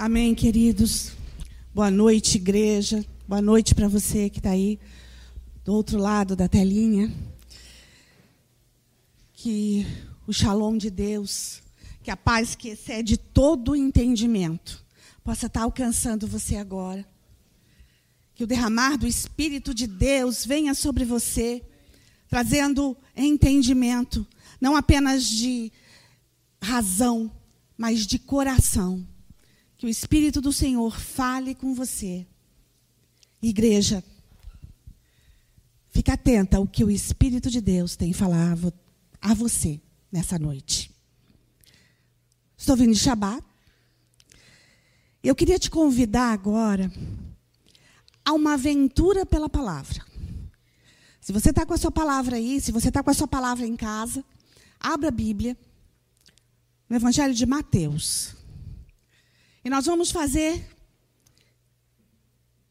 Amém, queridos. Boa noite, igreja. Boa noite para você que está aí do outro lado da telinha. Que o shalom de Deus, que a paz que excede todo o entendimento, possa estar tá alcançando você agora. Que o derramar do Espírito de Deus venha sobre você, trazendo entendimento, não apenas de razão, mas de coração que o Espírito do Senhor fale com você. Igreja, fica atenta ao que o Espírito de Deus tem falado a você nessa noite. Estou vindo de Shabat. Eu queria te convidar agora a uma aventura pela palavra. Se você está com a sua palavra aí, se você está com a sua palavra em casa, abra a Bíblia no Evangelho de Mateus. E nós vamos fazer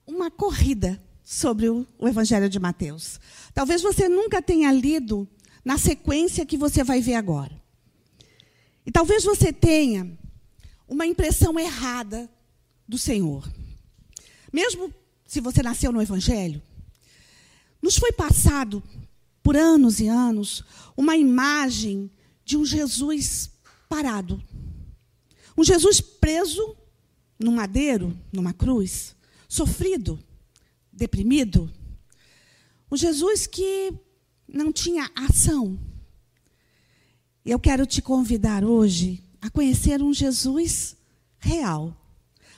uma corrida sobre o, Evangelho de Mateus. Talvez você nunca tenha lido na sequência que você vai ver agora. E talvez você tenha uma impressão errada do Senhor. Mesmo se você nasceu no Evangelho, nos foi passado por anos e anos uma imagem de um Jesus parado. Um Jesus preso no madeiro, numa cruz, sofrido, deprimido. Um Jesus que não tinha ação. Eu quero te convidar hoje a conhecer um Jesus real.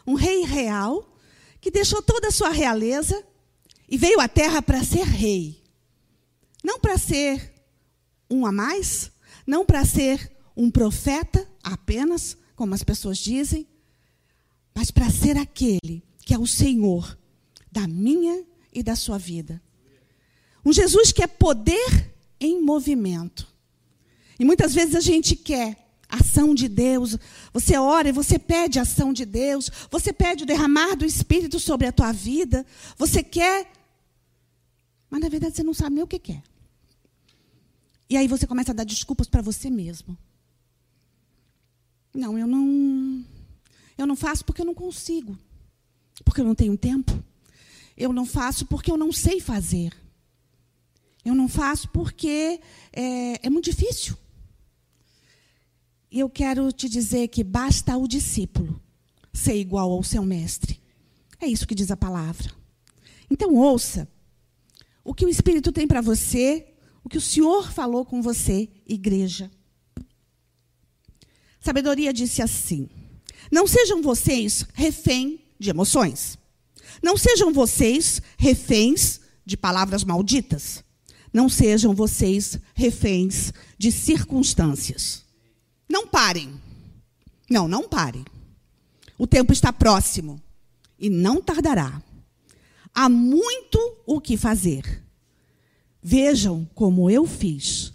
Um rei real que deixou toda a sua realeza e veio à terra para ser rei. Não para ser um a mais, não para ser um profeta apenas, como as pessoas dizem, mas para ser aquele que é o Senhor da minha e da sua vida. Um Jesus que é poder em movimento. E muitas vezes a gente quer ação de Deus. Você ora e você pede ação de Deus. Você pede o derramar do Espírito sobre a tua vida. Você quer. Mas na verdade você não sabe nem o que quer. E aí você começa a dar desculpas para você mesmo. Não, eu não. Eu não faço porque eu não consigo, porque eu não tenho tempo. Eu não faço porque eu não sei fazer. Eu não faço porque é, é muito difícil. E eu quero te dizer que basta o discípulo ser igual ao seu mestre. É isso que diz a palavra. Então, ouça o que o Espírito tem para você, o que o Senhor falou com você, igreja. Sabedoria disse assim: não sejam vocês refém de emoções. Não sejam vocês reféns de palavras malditas. Não sejam vocês reféns de circunstâncias. Não parem. Não, não parem. O tempo está próximo e não tardará. Há muito o que fazer. Vejam como eu fiz.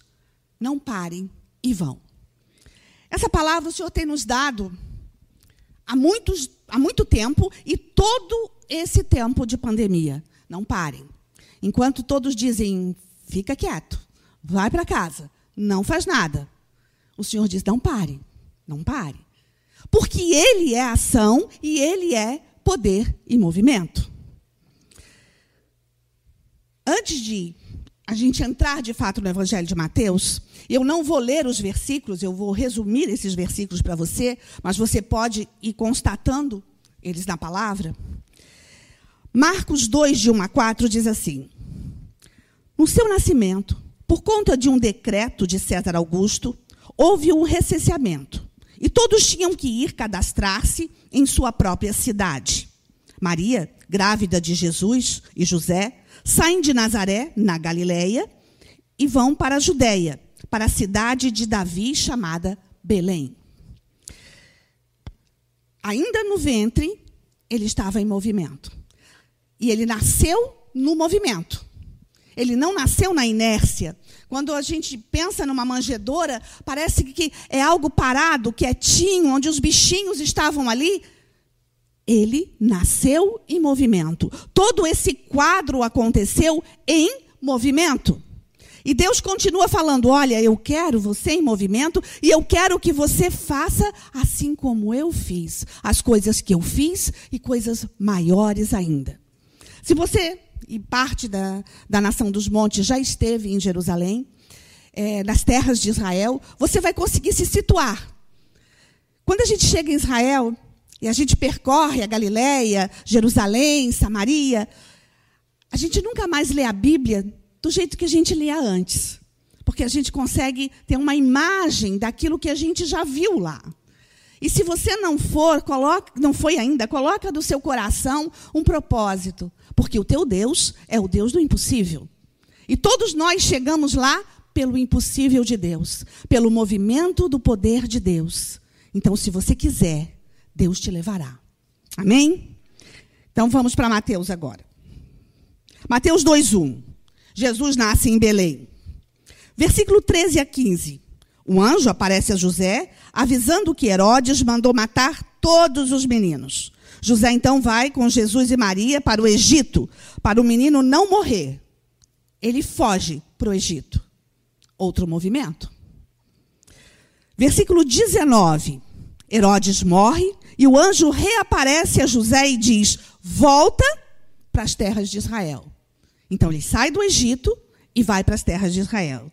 Não parem e vão. Essa palavra o Senhor tem nos dado há, muitos, há muito tempo e todo esse tempo de pandemia. Não parem. Enquanto todos dizem, fica quieto, vai para casa, não faz nada. O Senhor diz, não pare, não pare. Porque Ele é ação e Ele é poder e movimento. Antes de a gente entrar de fato no Evangelho de Mateus, eu não vou ler os versículos, eu vou resumir esses versículos para você, mas você pode ir constatando eles na palavra. Marcos 2, de 1 a 4, diz assim: No seu nascimento, por conta de um decreto de César Augusto, houve um recenseamento, e todos tinham que ir cadastrar-se em sua própria cidade. Maria, grávida de Jesus e José, saem de Nazaré, na Galileia, e vão para a Judéia, para a cidade de Davi chamada Belém. Ainda no ventre, ele estava em movimento. E ele nasceu no movimento. Ele não nasceu na inércia. Quando a gente pensa numa manjedoura, parece que é algo parado, quietinho, onde os bichinhos estavam ali. Ele nasceu em movimento. Todo esse quadro aconteceu em movimento. E Deus continua falando: olha, eu quero você em movimento e eu quero que você faça assim como eu fiz. As coisas que eu fiz e coisas maiores ainda. Se você, e parte da, da nação dos montes, já esteve em Jerusalém, é, nas terras de Israel, você vai conseguir se situar. Quando a gente chega em Israel e a gente percorre a Galileia, Jerusalém, Samaria, a gente nunca mais lê a Bíblia do jeito que a gente lia antes. Porque a gente consegue ter uma imagem daquilo que a gente já viu lá. E se você não for, coloca, não foi ainda, coloca do seu coração um propósito, porque o teu Deus é o Deus do impossível. E todos nós chegamos lá pelo impossível de Deus, pelo movimento do poder de Deus. Então, se você quiser, Deus te levará. Amém? Então vamos para Mateus agora. Mateus 2:1. Jesus nasce em Belém. Versículo 13 a 15. Um anjo aparece a José, avisando que Herodes mandou matar todos os meninos. José então vai com Jesus e Maria para o Egito, para o menino não morrer. Ele foge para o Egito. Outro movimento. Versículo 19. Herodes morre e o anjo reaparece a José e diz: Volta para as terras de Israel. Então ele sai do Egito e vai para as terras de Israel.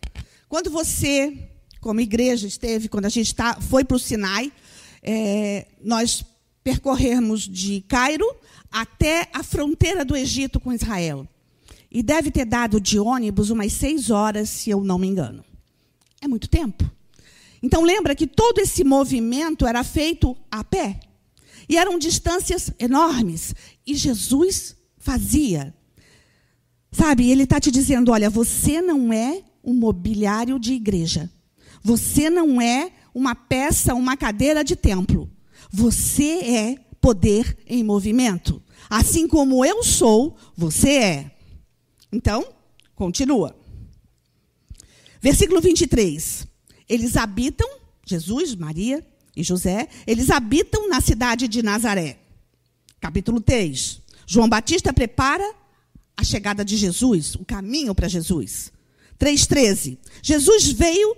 Quando você, como igreja, esteve, quando a gente tá, foi para o Sinai, é, nós percorremos de Cairo até a fronteira do Egito com Israel. E deve ter dado de ônibus umas seis horas, se eu não me engano. É muito tempo. Então lembra que todo esse movimento era feito a pé. E eram distâncias enormes. E Jesus fazia Sabe, ele está te dizendo: olha, você não é um mobiliário de igreja. Você não é uma peça, uma cadeira de templo. Você é poder em movimento. Assim como eu sou, você é. Então, continua. Versículo 23. Eles habitam, Jesus, Maria e José, eles habitam na cidade de Nazaré. Capítulo 3. João Batista prepara a chegada de Jesus, o caminho para Jesus. 3,13. Jesus veio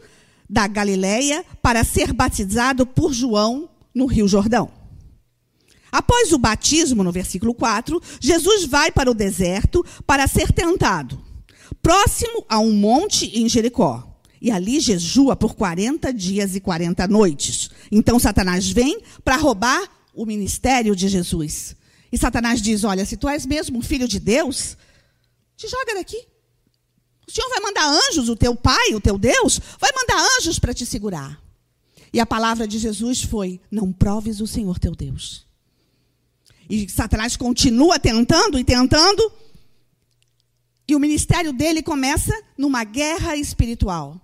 da Galiléia para ser batizado por João no Rio Jordão. Após o batismo, no versículo 4, Jesus vai para o deserto para ser tentado, próximo a um monte em Jericó. E ali jejua por 40 dias e 40 noites. Então Satanás vem para roubar o ministério de Jesus. E Satanás diz: Olha, se tu és mesmo um filho de Deus, te joga daqui. O Senhor vai mandar anjos, o teu Pai, o teu Deus, vai mandar anjos para te segurar. E a palavra de Jesus foi: Não proves o Senhor teu Deus. E Satanás continua tentando e tentando. E o ministério dele começa numa guerra espiritual.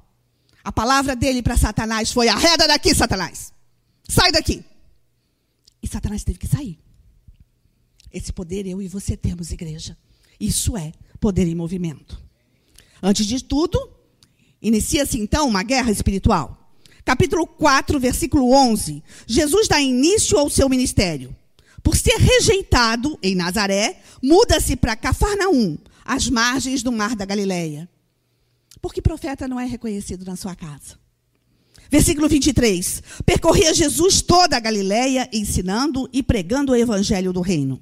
A palavra dele para Satanás foi: arreda daqui, Satanás. Sai daqui. E Satanás teve que sair. Esse poder eu e você temos, igreja. Isso é poder em movimento. Antes de tudo, inicia-se então uma guerra espiritual. Capítulo 4, versículo 11. Jesus dá início ao seu ministério. Por ser rejeitado em Nazaré, muda-se para Cafarnaum, às margens do mar da Galileia. Porque profeta não é reconhecido na sua casa. Versículo 23. Percorria Jesus toda a Galileia, ensinando e pregando o evangelho do reino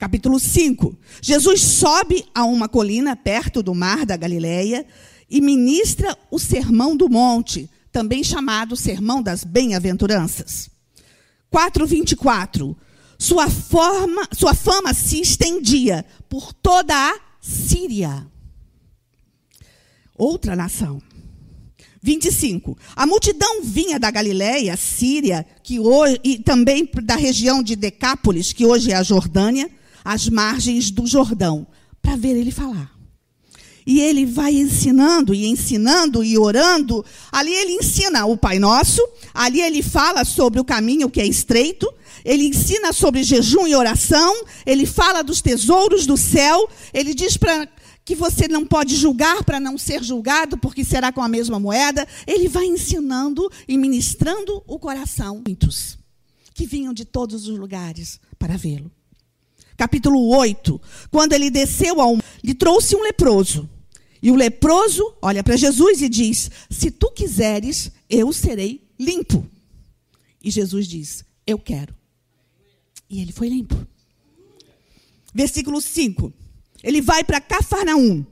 capítulo 5. Jesus sobe a uma colina perto do mar da Galileia e ministra o Sermão do Monte, também chamado Sermão das Bem-aventuranças. 4:24. Sua forma, sua fama se estendia por toda a Síria. Outra nação. 25. A multidão vinha da Galiléia, Síria, que hoje, e também da região de Decápolis, que hoje é a Jordânia, às margens do Jordão, para ver ele falar. E ele vai ensinando e ensinando e orando. Ali ele ensina o Pai Nosso, ali ele fala sobre o caminho que é estreito, ele ensina sobre jejum e oração, ele fala dos tesouros do céu, ele diz para que você não pode julgar para não ser julgado, porque será com a mesma moeda. Ele vai ensinando e ministrando o coração muitos que vinham de todos os lugares para vê-lo capítulo 8, quando ele desceu ao lhe trouxe um leproso E o leproso olha para Jesus e diz: Se tu quiseres, eu serei limpo. E Jesus diz: Eu quero. E ele foi limpo. Versículo 5. Ele vai para Cafarnaum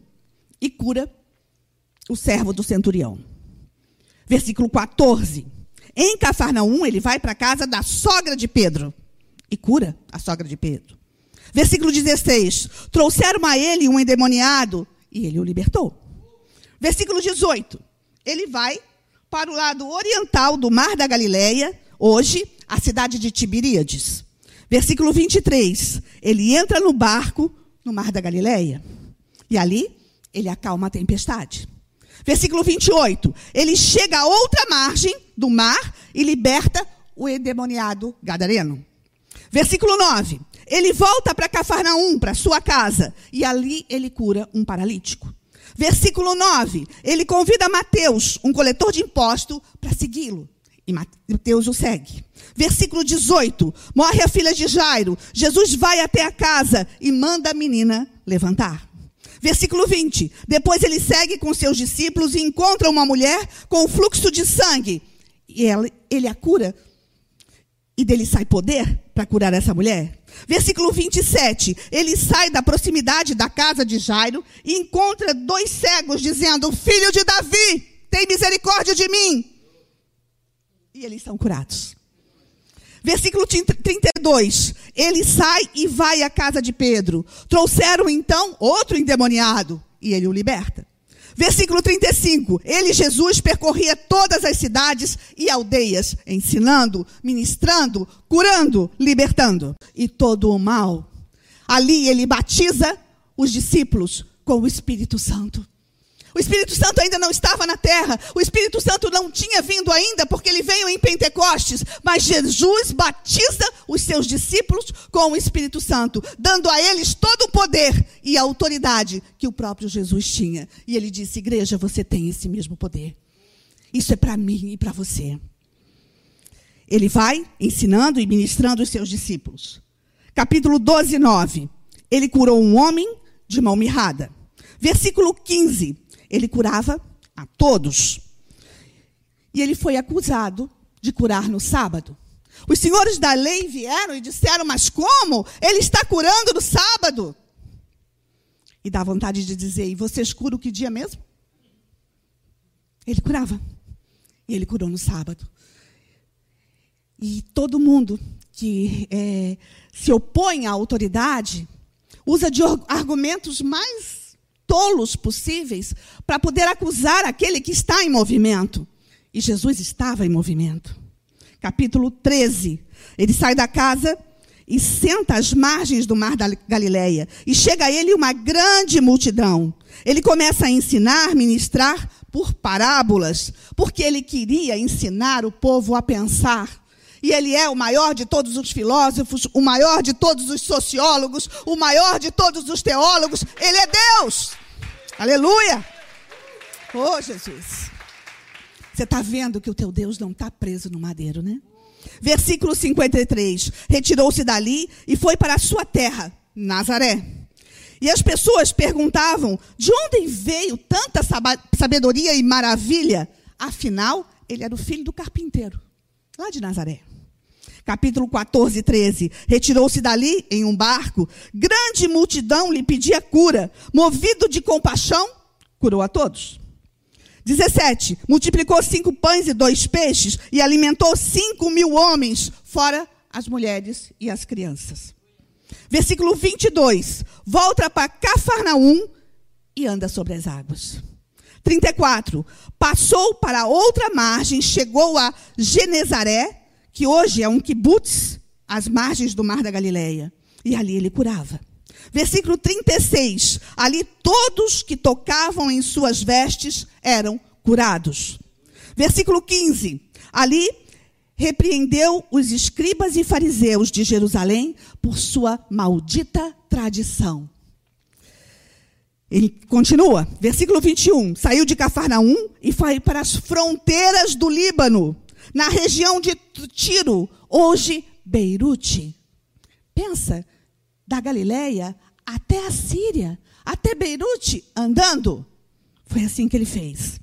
e cura o servo do centurião. Versículo 14. Em Cafarnaum, ele vai para a casa da sogra de Pedro e cura a sogra de Pedro. Versículo 16. Trouxeram a ele um endemoniado e ele o libertou. Versículo 18. Ele vai para o lado oriental do Mar da Galileia, hoje a cidade de Tiberíades. Versículo 23. Ele entra no barco no Mar da Galileia. E ali ele acalma a tempestade. Versículo 28. Ele chega a outra margem do mar e liberta o endemoniado gadareno. Versículo 9. Ele volta para Cafarnaum, para sua casa, e ali ele cura um paralítico. Versículo 9. Ele convida Mateus, um coletor de imposto, para segui-lo. E Mateus o segue. Versículo 18. Morre a filha de Jairo. Jesus vai até a casa e manda a menina levantar. Versículo 20. Depois ele segue com seus discípulos e encontra uma mulher com fluxo de sangue. E ela, ele a cura. E dele sai poder para curar essa mulher. Versículo 27. Ele sai da proximidade da casa de Jairo e encontra dois cegos dizendo: Filho de Davi, tem misericórdia de mim. E eles são curados. Versículo 32. Ele sai e vai à casa de Pedro. Trouxeram então outro endemoniado e ele o liberta. Versículo 35. Ele, Jesus, percorria todas as cidades e aldeias, ensinando, ministrando, curando, libertando. E todo o mal. Ali ele batiza os discípulos com o Espírito Santo. O Espírito Santo ainda não estava na terra. O Espírito Santo não tinha vindo ainda, porque ele veio em Pentecostes. Mas Jesus batiza os seus discípulos com o Espírito Santo, dando a eles todo o poder e a autoridade que o próprio Jesus tinha. E ele disse: Igreja, você tem esse mesmo poder. Isso é para mim e para você. Ele vai ensinando e ministrando os seus discípulos. Capítulo 12, 9. Ele curou um homem de mão mirrada. Versículo 15 ele curava a todos. E ele foi acusado de curar no sábado. Os senhores da lei vieram e disseram: Mas como? Ele está curando no sábado. E dá vontade de dizer: E vocês curam que dia mesmo? Ele curava. E ele curou no sábado. E todo mundo que é, se opõe à autoridade usa de argumentos mais tolos possíveis para poder acusar aquele que está em movimento. E Jesus estava em movimento. Capítulo 13. Ele sai da casa e senta às margens do mar da Galileia. E chega a ele uma grande multidão. Ele começa a ensinar, ministrar por parábolas, porque ele queria ensinar o povo a pensar. E ele é o maior de todos os filósofos, o maior de todos os sociólogos, o maior de todos os teólogos. Ele é Deus. Aleluia! Oh, Jesus. Você está vendo que o teu Deus não está preso no madeiro, né? Versículo 53. Retirou-se dali e foi para a sua terra, Nazaré. E as pessoas perguntavam: de onde veio tanta sabedoria e maravilha? Afinal, ele era o filho do carpinteiro, lá de Nazaré. Capítulo 14, 13. Retirou-se dali em um barco. Grande multidão lhe pedia cura. Movido de compaixão, curou a todos. 17. Multiplicou cinco pães e dois peixes e alimentou cinco mil homens, fora as mulheres e as crianças. Versículo 22. Volta para Cafarnaum e anda sobre as águas. 34. Passou para outra margem, chegou a Genezaré que hoje é um kibutz, às margens do mar da Galileia. E ali ele curava. Versículo 36. Ali todos que tocavam em suas vestes eram curados. Versículo 15. Ali repreendeu os escribas e fariseus de Jerusalém por sua maldita tradição. Ele continua, versículo 21. Saiu de Cafarnaum e foi para as fronteiras do Líbano na região de Tiro, hoje Beirute. Pensa, da Galileia até a Síria, até Beirute, andando. Foi assim que ele fez.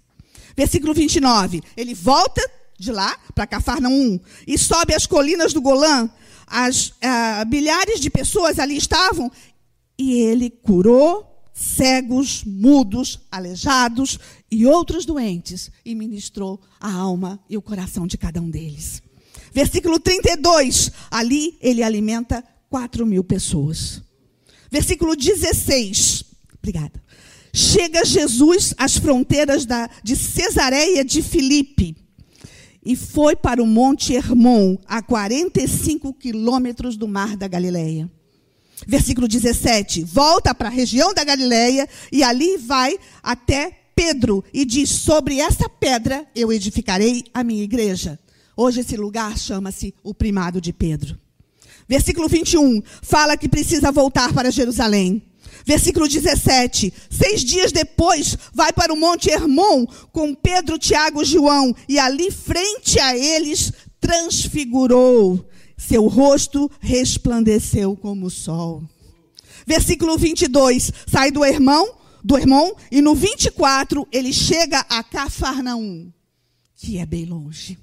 Versículo 29. Ele volta de lá para Cafarnaum e sobe as colinas do Golã. As uh, milhares de pessoas ali estavam e ele curou cegos, mudos, aleijados e outros doentes e ministrou a alma e o coração de cada um deles. Versículo 32. Ali ele alimenta 4 mil pessoas. Versículo 16. Obrigada. Chega Jesus às fronteiras da, de Cesareia de Filipe e foi para o Monte Hermon, a 45 quilômetros do mar da Galileia. Versículo 17: volta para a região da Galileia e ali vai até Pedro e diz: Sobre essa pedra eu edificarei a minha igreja. Hoje esse lugar chama-se o primado de Pedro. Versículo 21 fala que precisa voltar para Jerusalém. Versículo 17: Seis dias depois, vai para o Monte Hermon com Pedro, Tiago e João, e ali, frente a eles, transfigurou. Seu rosto resplandeceu como o sol. Versículo 22, sai do irmão, do irmão, e no 24 ele chega a Cafarnaum, que é bem longe.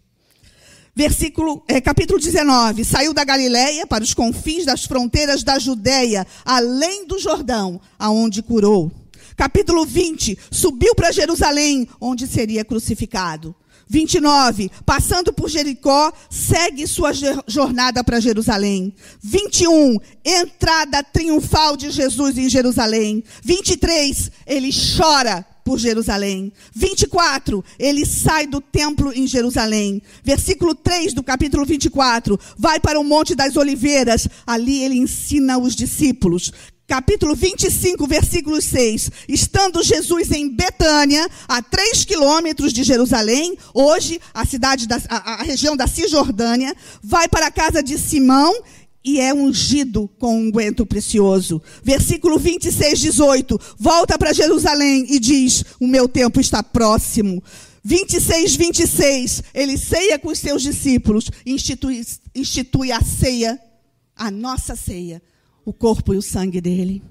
Versículo, é, capítulo 19. Saiu da Galiléia para os confins das fronteiras da Judéia, além do Jordão, aonde curou. Capítulo 20. Subiu para Jerusalém, onde seria crucificado. 29. Passando por Jericó, segue sua jornada para Jerusalém. 21. Entrada triunfal de Jesus em Jerusalém. 23. Ele chora por Jerusalém. 24, ele sai do templo em Jerusalém. Versículo 3 do capítulo 24, vai para o Monte das Oliveiras. Ali ele ensina os discípulos. Capítulo 25, versículo 6. Estando Jesus em Betânia, a 3 quilômetros de Jerusalém, hoje a cidade da a, a região da Cisjordânia, vai para a casa de Simão e é ungido com um unguento precioso. Versículo 26, 18. Volta para Jerusalém e diz: O meu tempo está próximo. 26, 26. Ele ceia com os seus discípulos, institui, institui a ceia, a nossa ceia, o corpo e o sangue dele.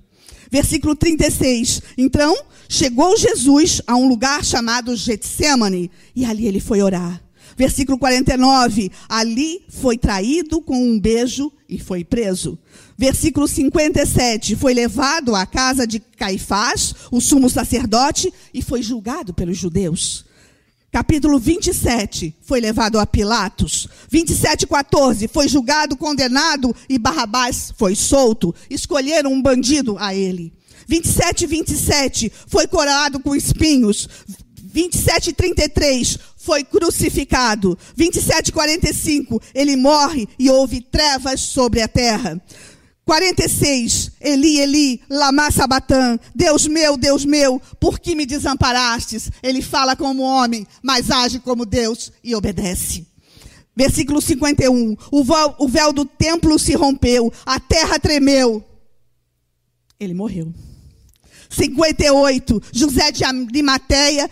Versículo 36. Então, chegou Jesus a um lugar chamado Getsemane, e ali ele foi orar. Versículo 49. Ali foi traído com um beijo e foi preso. Versículo 57. Foi levado à casa de Caifás, o sumo sacerdote, e foi julgado pelos judeus. Capítulo 27, foi levado a Pilatos. 27, 14, foi julgado, condenado e Barrabás foi solto. Escolheram um bandido a ele. 27, 27, foi coroado com espinhos. 27, 33, foi crucificado. 27, 45, ele morre e houve trevas sobre a terra. 46, Eli, Eli, lama sabatã, Deus meu, Deus meu, por que me desamparastes? Ele fala como homem, mas age como Deus e obedece. Versículo 51, o véu, o véu do templo se rompeu, a terra tremeu. Ele morreu. 58, José de Arimateia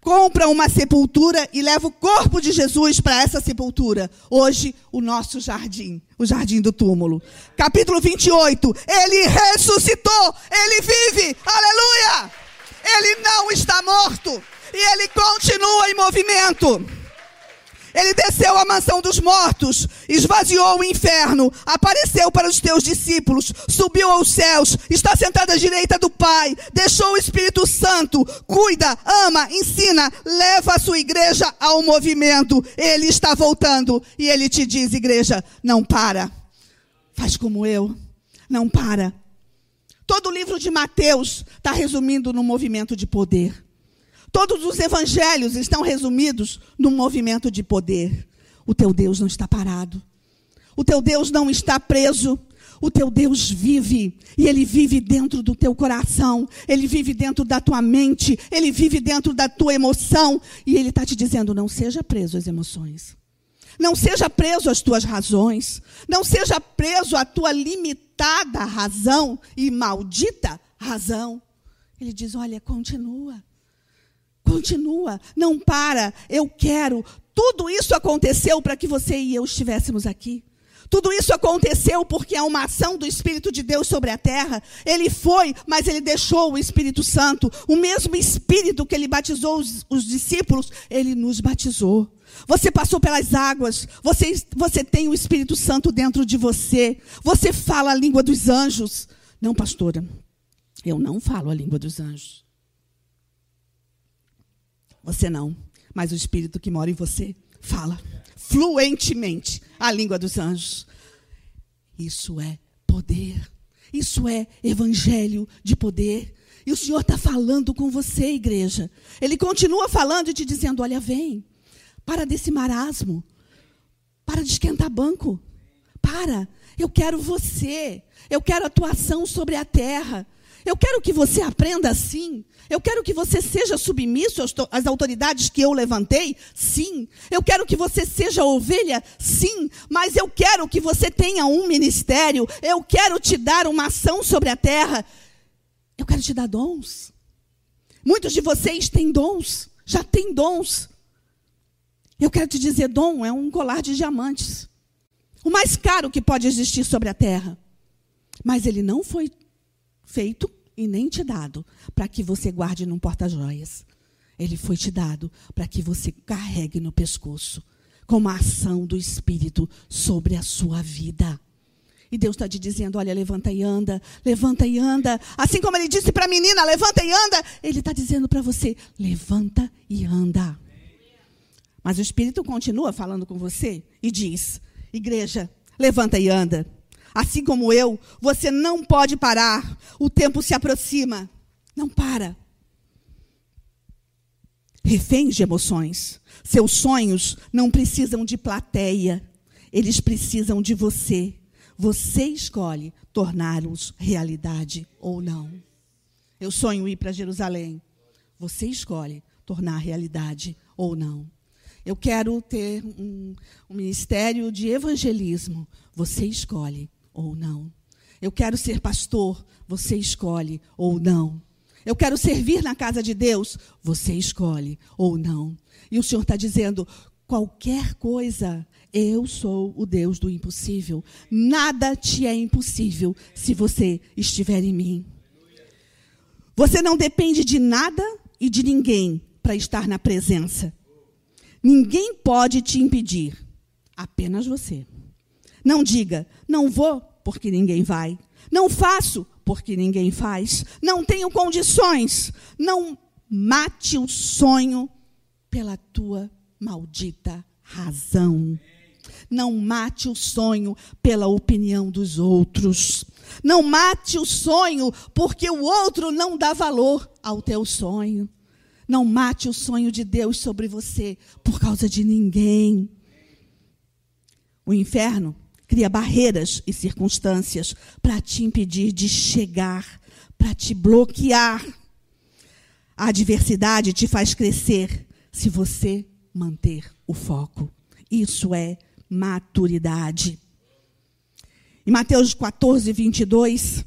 compra uma sepultura e leva o corpo de Jesus para essa sepultura. Hoje, o nosso jardim, o jardim do túmulo. Capítulo 28. Ele ressuscitou, ele vive. Aleluia! Ele não está morto e ele continua em movimento. Ele desceu à mansão dos mortos, esvaziou o inferno, apareceu para os teus discípulos, subiu aos céus, está sentado à direita do Pai, deixou o Espírito Santo, cuida, ama, ensina, leva a sua igreja ao movimento. Ele está voltando e ele te diz, igreja, não para. Faz como eu, não para. Todo o livro de Mateus está resumindo no movimento de poder. Todos os evangelhos estão resumidos num movimento de poder. O teu Deus não está parado. O teu Deus não está preso. O teu Deus vive e ele vive dentro do teu coração, ele vive dentro da tua mente, ele vive dentro da tua emoção e ele está te dizendo: não seja preso às emoções, não seja preso às tuas razões, não seja preso à tua limitada razão e maldita razão. Ele diz: olha, continua, Continua, não para. Eu quero. Tudo isso aconteceu para que você e eu estivéssemos aqui. Tudo isso aconteceu porque há uma ação do Espírito de Deus sobre a terra. Ele foi, mas ele deixou o Espírito Santo. O mesmo Espírito que ele batizou os, os discípulos, ele nos batizou. Você passou pelas águas, você, você tem o Espírito Santo dentro de você. Você fala a língua dos anjos. Não, pastora, eu não falo a língua dos anjos. Você não, mas o Espírito que mora em você fala fluentemente a língua dos anjos. Isso é poder. Isso é evangelho de poder. E o Senhor está falando com você, igreja. Ele continua falando e te dizendo: olha, vem, para desse marasmo, para de esquentar banco. Para, eu quero você, eu quero atuação sobre a terra. Eu quero que você aprenda assim. Eu quero que você seja submisso às autoridades que eu levantei. Sim. Eu quero que você seja ovelha. Sim. Mas eu quero que você tenha um ministério. Eu quero te dar uma ação sobre a terra. Eu quero te dar dons. Muitos de vocês têm dons. Já têm dons. Eu quero te dizer: dom é um colar de diamantes. O mais caro que pode existir sobre a terra. Mas ele não foi feito e nem te dado para que você guarde num porta-joias. Ele foi te dado para que você carregue no pescoço, como a ação do Espírito sobre a sua vida. E Deus está te dizendo: olha, levanta e anda, levanta e anda. Assim como ele disse para a menina: levanta e anda. Ele está dizendo para você: levanta e anda. Mas o Espírito continua falando com você e diz: igreja, levanta e anda. Assim como eu, você não pode parar. O tempo se aproxima. Não para. Reféns de emoções. Seus sonhos não precisam de plateia. Eles precisam de você. Você escolhe torná-los realidade ou não. Eu sonho ir para Jerusalém. Você escolhe tornar realidade ou não. Eu quero ter um, um ministério de evangelismo. Você escolhe ou não. Eu quero ser pastor, você escolhe ou não. Eu quero servir na casa de Deus, você escolhe ou não. E o Senhor está dizendo: qualquer coisa, eu sou o Deus do impossível. Nada te é impossível se você estiver em mim. Você não depende de nada e de ninguém para estar na presença. Ninguém pode te impedir, apenas você. Não diga, não vou porque ninguém vai. Não faço porque ninguém faz. Não tenho condições. Não mate o sonho pela tua maldita razão. Não mate o sonho pela opinião dos outros. Não mate o sonho porque o outro não dá valor ao teu sonho. Não mate o sonho de Deus sobre você por causa de ninguém. O inferno cria barreiras e circunstâncias para te impedir de chegar, para te bloquear. A adversidade te faz crescer se você manter o foco. Isso é maturidade. Em Mateus 14, 22,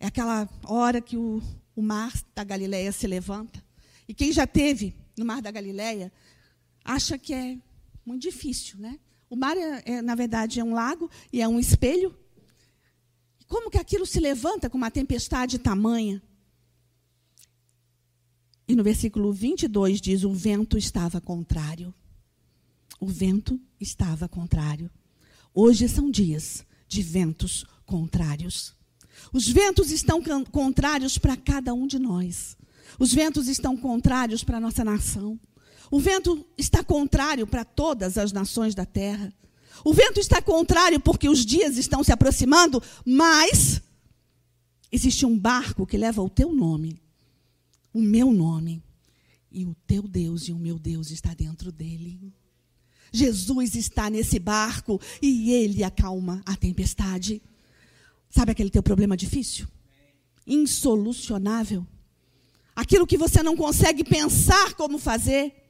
é aquela hora que o, o mar da Galileia se levanta. E quem já teve no mar da Galileia acha que é muito difícil, né? O mar, é, é, na verdade, é um lago e é um espelho. Como que aquilo se levanta com uma tempestade tamanha? E no versículo 22 diz: o vento estava contrário. O vento estava contrário. Hoje são dias de ventos contrários. Os ventos estão contrários para cada um de nós. Os ventos estão contrários para a nossa nação. O vento está contrário para todas as nações da terra. O vento está contrário porque os dias estão se aproximando, mas existe um barco que leva o teu nome, o meu nome, e o teu Deus e o meu Deus está dentro dele. Jesus está nesse barco e ele acalma a tempestade. Sabe aquele teu problema difícil? Insolucionável. Aquilo que você não consegue pensar como fazer.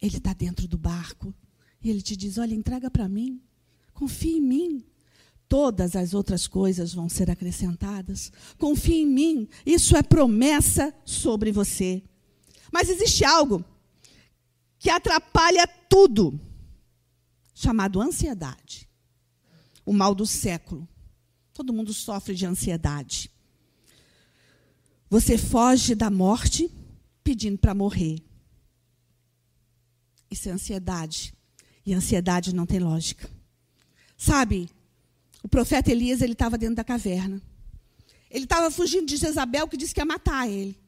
Ele está dentro do barco e ele te diz: Olha, entrega para mim, confia em mim. Todas as outras coisas vão ser acrescentadas. Confie em mim, isso é promessa sobre você. Mas existe algo que atrapalha tudo. chamado ansiedade. O mal do século. Todo mundo sofre de ansiedade. Você foge da morte pedindo para morrer. Isso é ansiedade. E ansiedade não tem lógica. Sabe, o profeta Elias ele estava dentro da caverna. Ele estava fugindo de Jezabel, que disse que ia matar ele.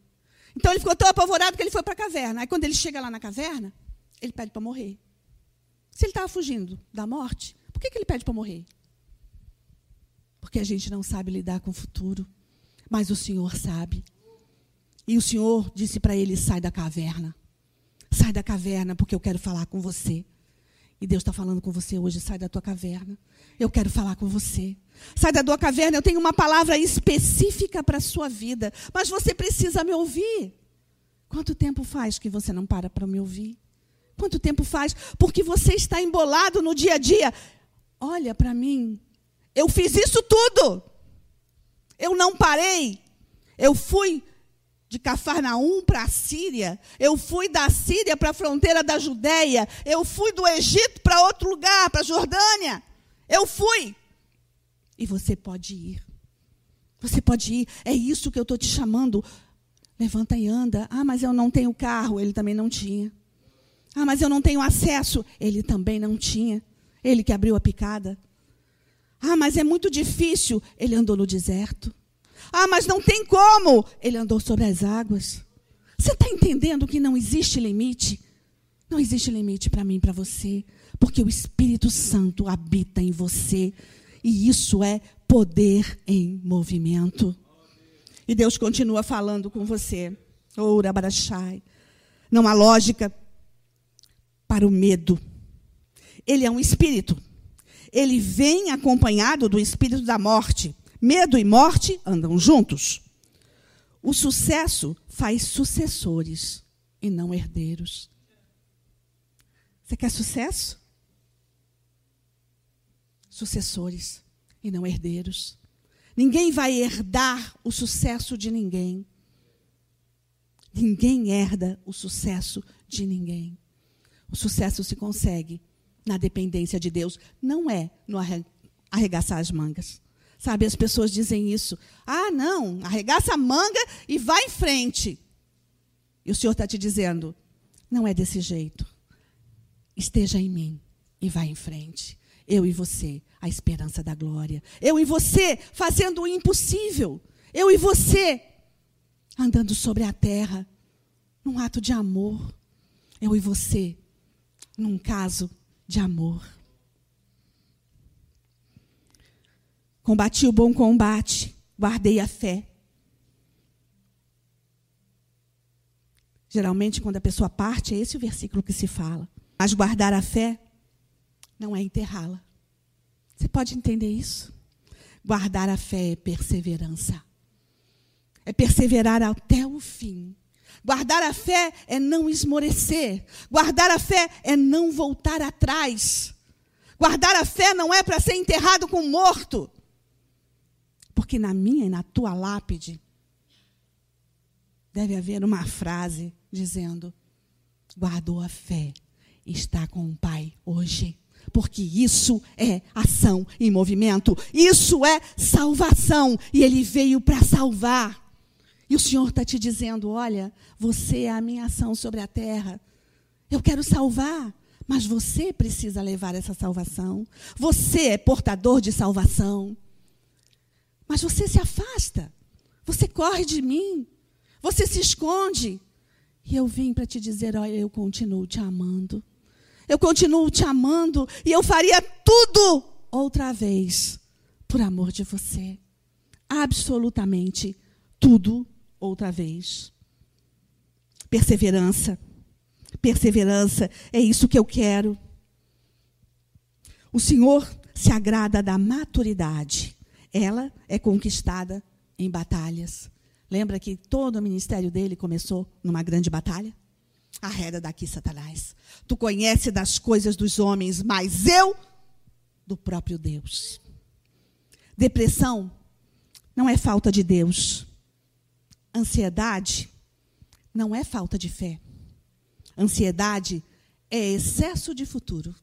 Então ele ficou tão apavorado que ele foi para a caverna. Aí quando ele chega lá na caverna, ele pede para morrer. Se ele estava fugindo da morte, por que, que ele pede para morrer? Porque a gente não sabe lidar com o futuro, mas o Senhor sabe. E o Senhor disse para ele: sai da caverna. Sai da caverna, porque eu quero falar com você. E Deus está falando com você hoje: sai da tua caverna. Eu quero falar com você. Sai da tua caverna. Eu tenho uma palavra específica para a sua vida. Mas você precisa me ouvir. Quanto tempo faz que você não para para me ouvir? Quanto tempo faz? Porque você está embolado no dia a dia. Olha para mim. Eu fiz isso tudo. Eu não parei. Eu fui de Cafarnaum para a Síria. Eu fui da Síria para a fronteira da Judéia. Eu fui do Egito para outro lugar, para a Jordânia. Eu fui. E você pode ir. Você pode ir. É isso que eu estou te chamando. Levanta e anda. Ah, mas eu não tenho carro. Ele também não tinha. Ah, mas eu não tenho acesso. Ele também não tinha. Ele que abriu a picada. Ah, mas é muito difícil. Ele andou no deserto. Ah, mas não tem como. Ele andou sobre as águas. Você está entendendo que não existe limite? Não existe limite para mim para você. Porque o Espírito Santo habita em você. E isso é poder em movimento. E Deus continua falando com você. Oura Barachai. Não há lógica para o medo. Ele é um espírito. Ele vem acompanhado do espírito da morte. Medo e morte andam juntos. O sucesso faz sucessores e não herdeiros. Você quer sucesso? Sucessores e não herdeiros. Ninguém vai herdar o sucesso de ninguém. Ninguém herda o sucesso de ninguém. O sucesso se consegue na dependência de Deus, não é no arregaçar as mangas. Sabe, as pessoas dizem isso. Ah, não, arregaça a manga e vai em frente. E o Senhor está te dizendo: não é desse jeito. Esteja em mim e vá em frente. Eu e você, a esperança da glória. Eu e você, fazendo o impossível. Eu e você, andando sobre a terra, num ato de amor. Eu e você, num caso de amor. Combati o bom combate, guardei a fé. Geralmente, quando a pessoa parte, é esse o versículo que se fala. Mas guardar a fé não é enterrá-la. Você pode entender isso? Guardar a fé é perseverança. É perseverar até o fim. Guardar a fé é não esmorecer. Guardar a fé é não voltar atrás. Guardar a fé não é para ser enterrado com morto. Porque na minha e na tua lápide deve haver uma frase dizendo: guardou a fé, está com o Pai hoje. Porque isso é ação em movimento, isso é salvação, e Ele veio para salvar. E o Senhor está te dizendo: olha, você é a minha ação sobre a terra. Eu quero salvar, mas você precisa levar essa salvação. Você é portador de salvação. Mas você se afasta. Você corre de mim. Você se esconde. E eu vim para te dizer: olha, eu continuo te amando. Eu continuo te amando. E eu faria tudo outra vez por amor de você. Absolutamente tudo outra vez. Perseverança. Perseverança é isso que eu quero. O Senhor se agrada da maturidade ela é conquistada em batalhas. Lembra que todo o ministério dele começou numa grande batalha? Arreda daqui, Satanás. Tu conhece das coisas dos homens, mas eu do próprio Deus. Depressão não é falta de Deus. Ansiedade não é falta de fé. Ansiedade é excesso de futuro.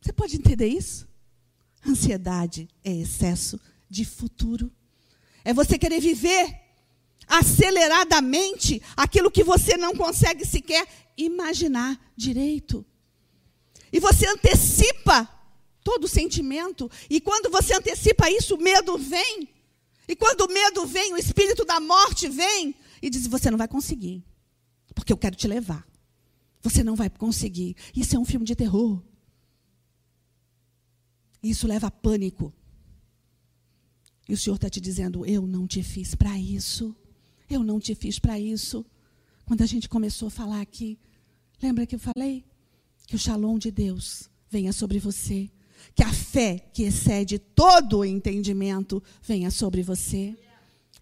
Você pode entender isso? Ansiedade é excesso de futuro. É você querer viver aceleradamente aquilo que você não consegue sequer imaginar direito. E você antecipa todo sentimento, e quando você antecipa isso, o medo vem. E quando o medo vem, o espírito da morte vem e diz: Você não vai conseguir, porque eu quero te levar. Você não vai conseguir. Isso é um filme de terror. Isso leva a pânico. E o Senhor está te dizendo: Eu não te fiz para isso. Eu não te fiz para isso. Quando a gente começou a falar aqui, lembra que eu falei? Que o shalom de Deus venha sobre você. Que a fé que excede todo o entendimento venha sobre você.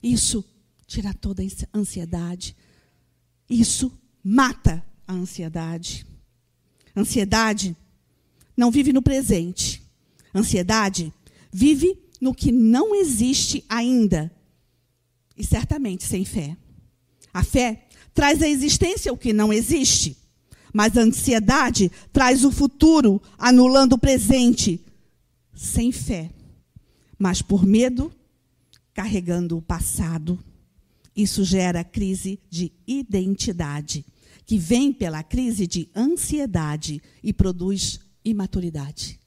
Isso tira toda a ansiedade. Isso mata a ansiedade. Ansiedade não vive no presente. Ansiedade vive no que não existe ainda. E certamente sem fé. A fé traz à existência o que não existe. Mas a ansiedade traz o futuro, anulando o presente. Sem fé. Mas por medo, carregando o passado. Isso gera crise de identidade, que vem pela crise de ansiedade e produz imaturidade.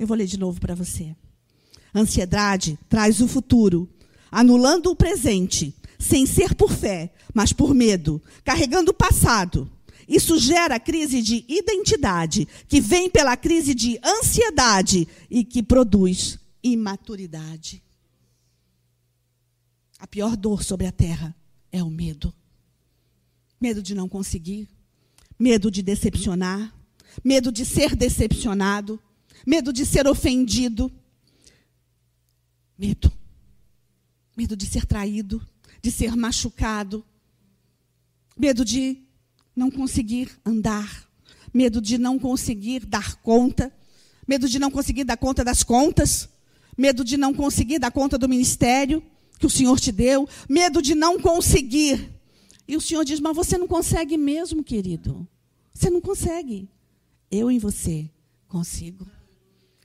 Eu vou ler de novo para você. Ansiedade traz o futuro, anulando o presente, sem ser por fé, mas por medo, carregando o passado. Isso gera crise de identidade, que vem pela crise de ansiedade e que produz imaturidade. A pior dor sobre a terra é o medo. Medo de não conseguir, medo de decepcionar, medo de ser decepcionado, medo de ser ofendido, medo. Medo de ser traído, de ser machucado, medo de não conseguir andar, medo de não conseguir dar conta, medo de não conseguir dar conta das contas, medo de não conseguir dar conta do ministério que o Senhor te deu, medo de não conseguir. E o Senhor diz: Mas você não consegue mesmo, querido. Você não consegue. Eu em você consigo.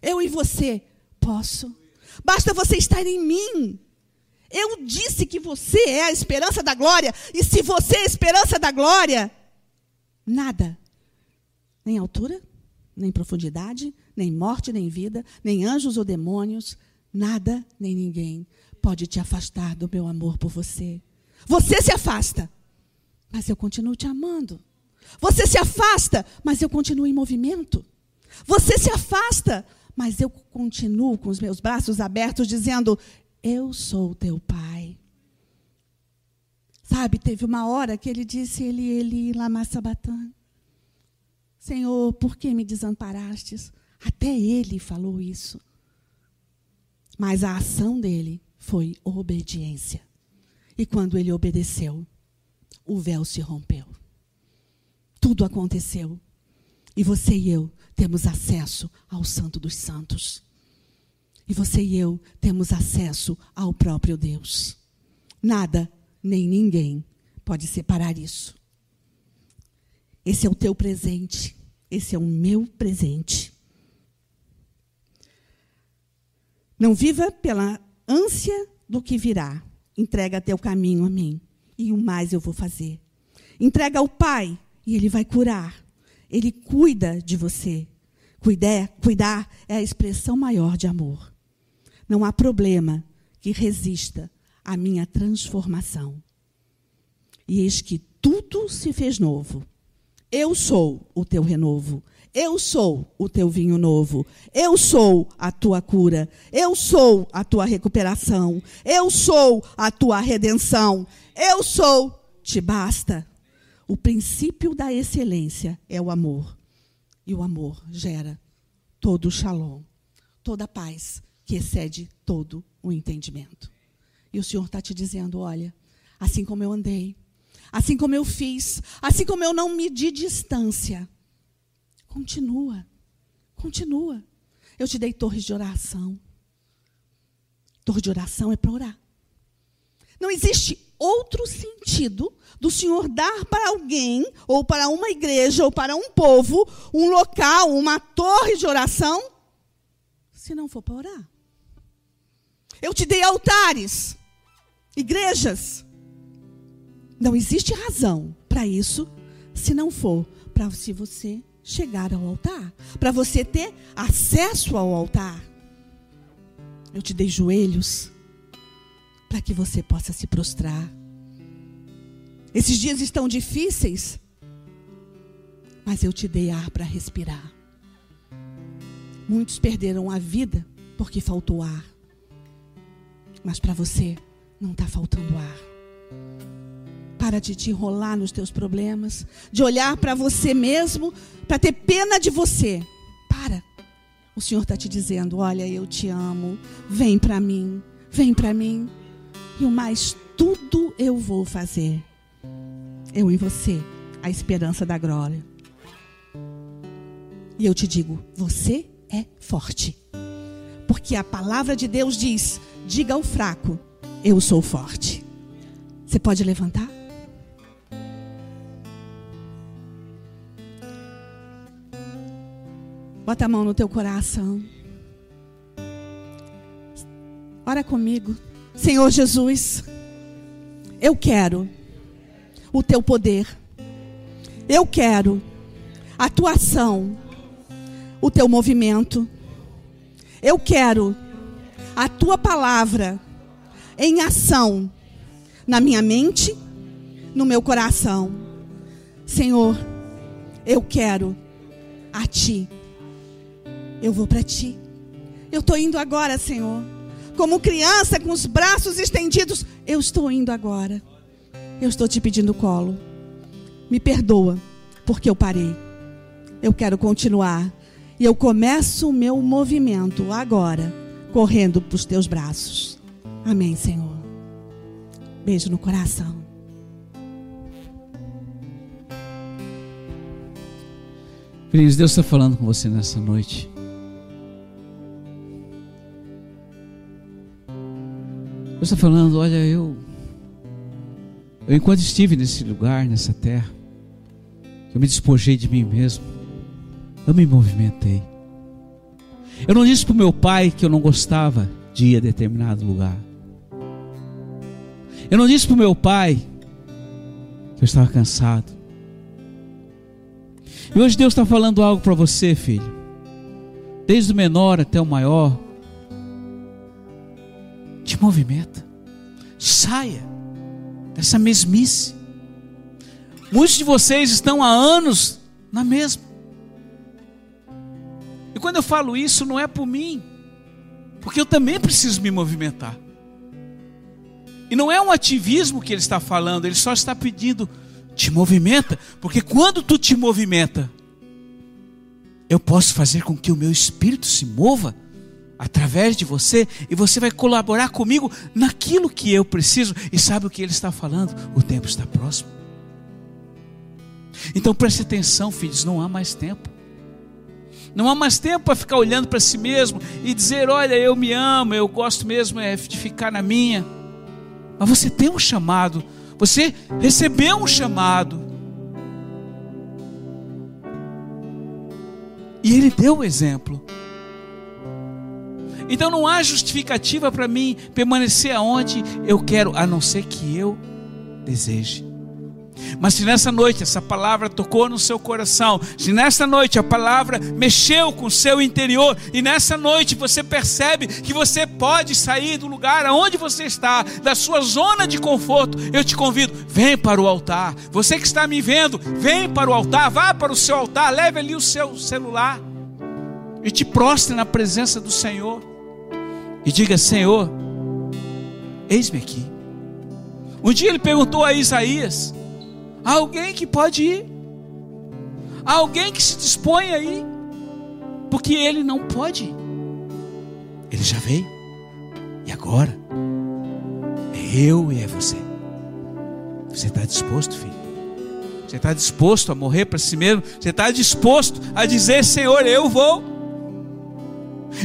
Eu e você posso. Basta você estar em mim. Eu disse que você é a esperança da glória. E se você é a esperança da glória, nada, nem altura, nem profundidade, nem morte, nem vida, nem anjos ou demônios, nada, nem ninguém pode te afastar do meu amor por você. Você se afasta, mas eu continuo te amando. Você se afasta, mas eu continuo em movimento. Você se afasta, mas eu continuo com os meus braços abertos, dizendo: Eu sou teu pai. Sabe, teve uma hora que ele disse: Ele, ele, lama sabatã. Senhor, por que me desamparastes? Até ele falou isso. Mas a ação dele foi obediência. E quando ele obedeceu, o véu se rompeu. Tudo aconteceu. E você e eu temos acesso ao Santo dos Santos. E você e eu temos acesso ao próprio Deus. Nada, nem ninguém pode separar isso. Esse é o teu presente. Esse é o meu presente. Não viva pela ânsia do que virá. Entrega teu caminho a mim. E o mais eu vou fazer. Entrega ao Pai e Ele vai curar. Ele cuida de você. Cuidar, cuidar é a expressão maior de amor. Não há problema que resista à minha transformação. E eis que tudo se fez novo. Eu sou o teu renovo. Eu sou o teu vinho novo. Eu sou a tua cura. Eu sou a tua recuperação. Eu sou a tua redenção. Eu sou, te basta. O princípio da excelência é o amor. E o amor gera todo o shalom, toda a paz que excede todo o entendimento. E o Senhor está te dizendo: olha, assim como eu andei, assim como eu fiz, assim como eu não medi distância, continua, continua. Eu te dei torres de oração. Torre de oração é para orar. Não existe outro sentido do Senhor dar para alguém, ou para uma igreja, ou para um povo, um local, uma torre de oração, se não for para orar. Eu te dei altares, igrejas. Não existe razão para isso, se não for para se você chegar ao altar, para você ter acesso ao altar. Eu te dei joelhos para que você possa se prostrar. Esses dias estão difíceis, mas eu te dei ar para respirar. Muitos perderam a vida porque faltou ar. Mas para você não está faltando ar. Para de te enrolar nos teus problemas, de olhar para você mesmo, para ter pena de você. Para. O Senhor está te dizendo: Olha, eu te amo. Vem para mim. Vem para mim. E o mais, tudo eu vou fazer eu em você, a esperança da glória. E eu te digo, você é forte. Porque a palavra de Deus diz: diga ao fraco, eu sou forte. Você pode levantar? Bota a mão no teu coração. Ora comigo. Senhor Jesus, eu quero o teu poder. Eu quero a tua ação, o teu movimento. Eu quero a tua palavra em ação na minha mente, no meu coração. Senhor, eu quero a ti. Eu vou para ti. Eu estou indo agora, Senhor. Como criança com os braços estendidos, eu estou indo agora eu estou te pedindo colo. Me perdoa, porque eu parei. Eu quero continuar. E eu começo o meu movimento agora, correndo para os teus braços. Amém, Senhor. Beijo no coração. Queridos, Deus está falando com você nessa noite. Está falando, olha, eu eu, enquanto estive nesse lugar, nessa terra, eu me despojei de mim mesmo. Eu me movimentei. Eu não disse para o meu pai que eu não gostava de ir a determinado lugar. Eu não disse para o meu pai que eu estava cansado. E hoje Deus está falando algo para você, filho. Desde o menor até o maior. Te movimenta. Saia dessa mesmice. Muitos de vocês estão há anos na mesma. E quando eu falo isso, não é por mim, porque eu também preciso me movimentar. E não é um ativismo que ele está falando, ele só está pedindo, te movimenta, porque quando tu te movimenta, eu posso fazer com que o meu espírito se mova através de você e você vai colaborar comigo naquilo que eu preciso. E sabe o que ele está falando? O tempo está próximo. Então preste atenção, filhos, não há mais tempo. Não há mais tempo para ficar olhando para si mesmo e dizer: Olha, eu me amo, eu gosto mesmo é de ficar na minha. Mas você tem um chamado, você recebeu um chamado. E ele deu o exemplo. Então não há justificativa para mim permanecer aonde eu quero, a não ser que eu deseje. Mas se nessa noite essa palavra tocou no seu coração, se nessa noite a palavra mexeu com o seu interior, e nessa noite você percebe que você pode sair do lugar aonde você está, da sua zona de conforto, eu te convido, vem para o altar. Você que está me vendo, vem para o altar, vá para o seu altar, leve ali o seu celular e te prostre na presença do Senhor e diga: Senhor, eis-me aqui. Um dia ele perguntou a Isaías: há alguém que pode ir? Há alguém que se dispõe a ir? Porque ele não pode. Ele já veio. E agora? É eu e é você. Você está disposto, filho? Você está disposto a morrer para si mesmo? Você está disposto a dizer: Senhor, eu vou?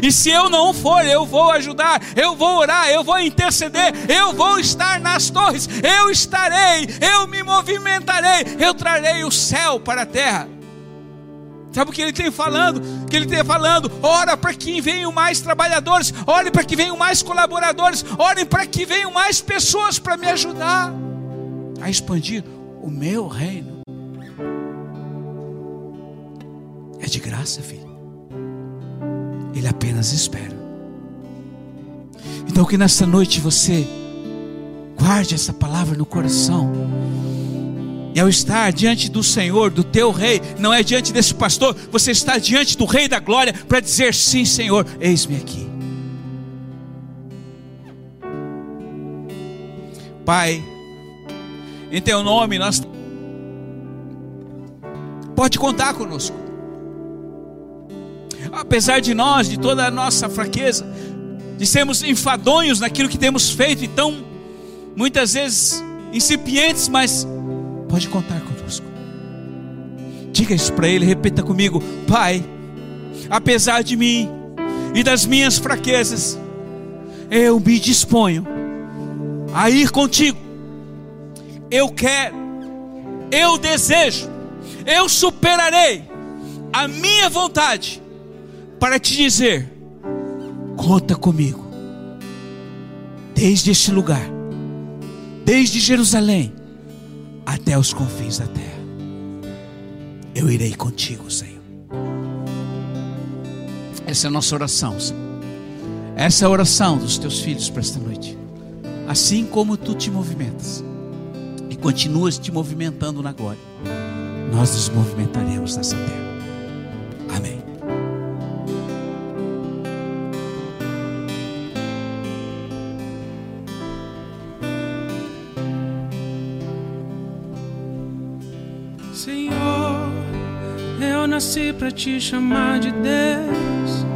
E se eu não for, eu vou ajudar, eu vou orar, eu vou interceder, eu vou estar nas torres, eu estarei, eu me movimentarei, eu trarei o céu para a terra. Sabe o que ele tem falando? Que ele tem falando: ora para que venham mais trabalhadores, ore para que venham mais colaboradores, ore para que venham mais pessoas para me ajudar a expandir o meu reino. É de graça, filho. Ele apenas espera. Então que nessa noite você guarde essa palavra no coração. E ao estar diante do Senhor, do teu rei, não é diante desse pastor, você está diante do rei da glória para dizer sim, Senhor, eis-me aqui. Pai, em teu nome nós pode contar conosco apesar de nós, de toda a nossa fraqueza, de sermos enfadonhos naquilo que temos feito e tão, muitas vezes, incipientes, mas pode contar conosco. Diga isso para Ele, repita comigo: Pai, apesar de mim e das minhas fraquezas, eu me disponho a ir contigo. Eu quero, eu desejo, eu superarei a minha vontade para te dizer: conta comigo, desde este lugar, desde Jerusalém até os confins da terra. Eu irei contigo, Senhor. Essa é a nossa oração, Senhor. Essa é a oração dos teus filhos para esta noite. Assim como tu te movimentas e continuas te movimentando na glória, nós nos movimentaremos nessa terra. Nasci para te chamar de Deus.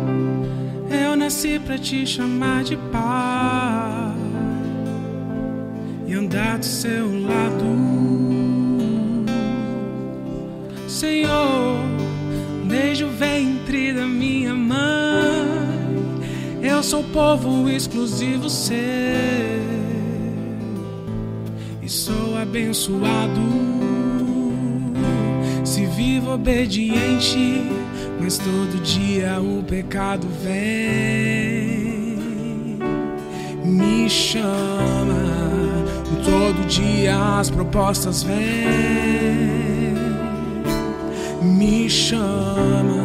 Eu nasci para te chamar de Pai e andar do seu lado, Senhor. Desde o ventre da minha mãe, eu sou povo exclusivo seu e sou abençoado vivo obediente, mas todo dia o pecado vem, me chama. Todo dia as propostas vêm, me chama.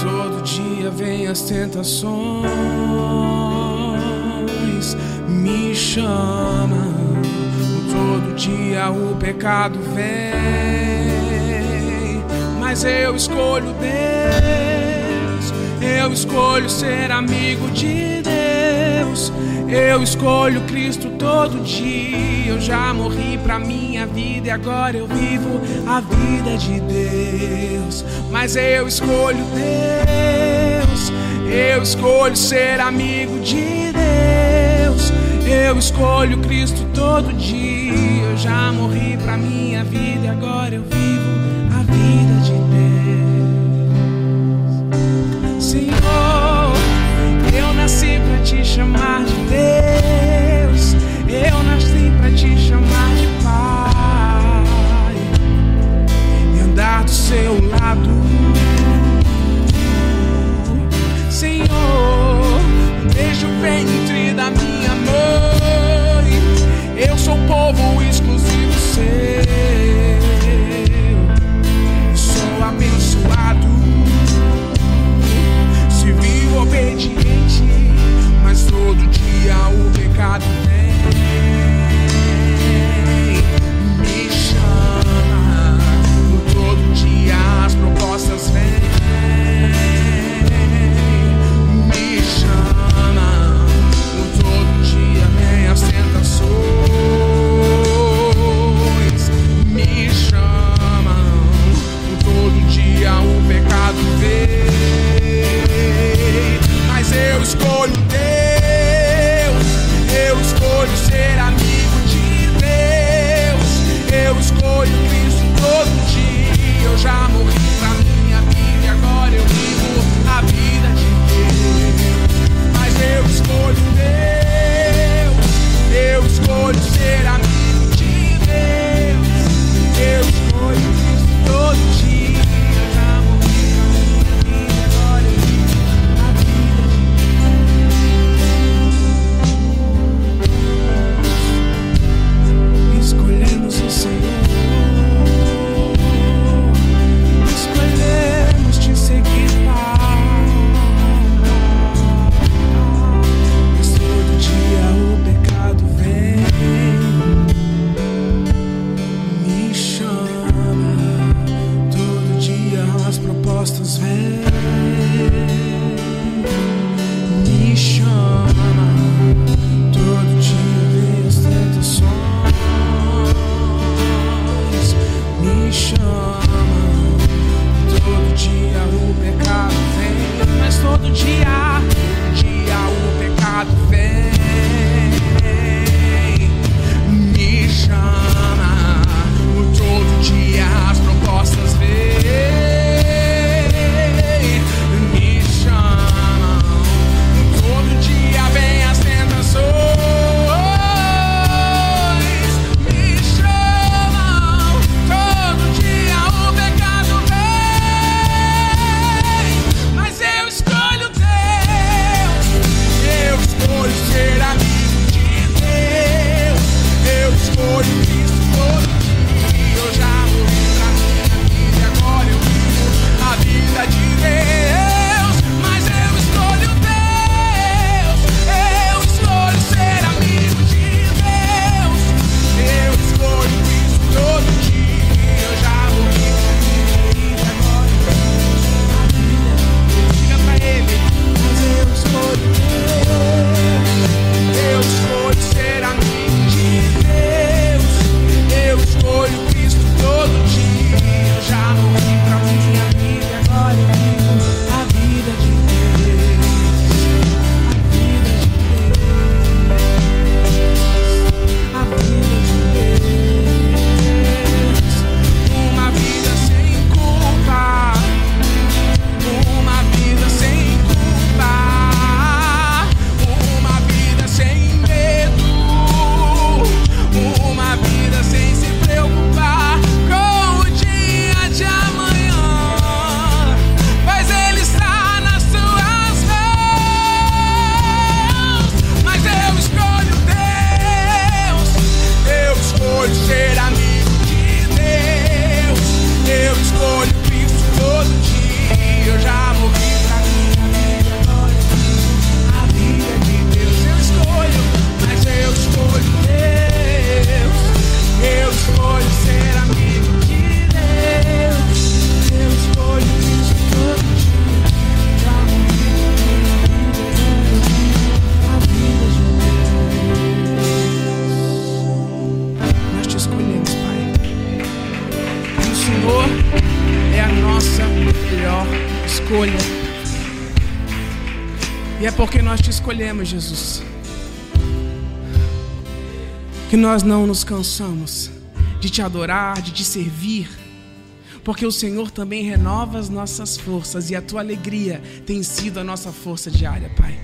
Todo dia vem as tentações, me chama. Todo dia o pecado vem mas eu escolho Deus. Eu escolho ser amigo de Deus. Eu escolho Cristo todo dia. Eu já morri pra minha vida e agora eu vivo a vida de Deus. Mas eu escolho Deus. Eu escolho ser amigo de Deus. Eu escolho Cristo todo dia. Eu já morri pra minha vida e agora eu vivo nasci pra te chamar de Deus, eu nasci pra te chamar de Pai, e andar do seu lado, Senhor, desde o ventre da minha mãe, eu sou povo exclusivo seu, sou abençoado, se vivo obediente todo dia o pecado tem. Escolhemos, Jesus, que nós não nos cansamos de te adorar, de te servir, porque o Senhor também renova as nossas forças e a tua alegria tem sido a nossa força diária, Pai.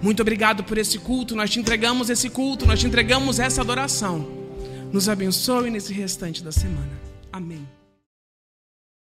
Muito obrigado por esse culto, nós te entregamos esse culto, nós te entregamos essa adoração. Nos abençoe nesse restante da semana. Amém.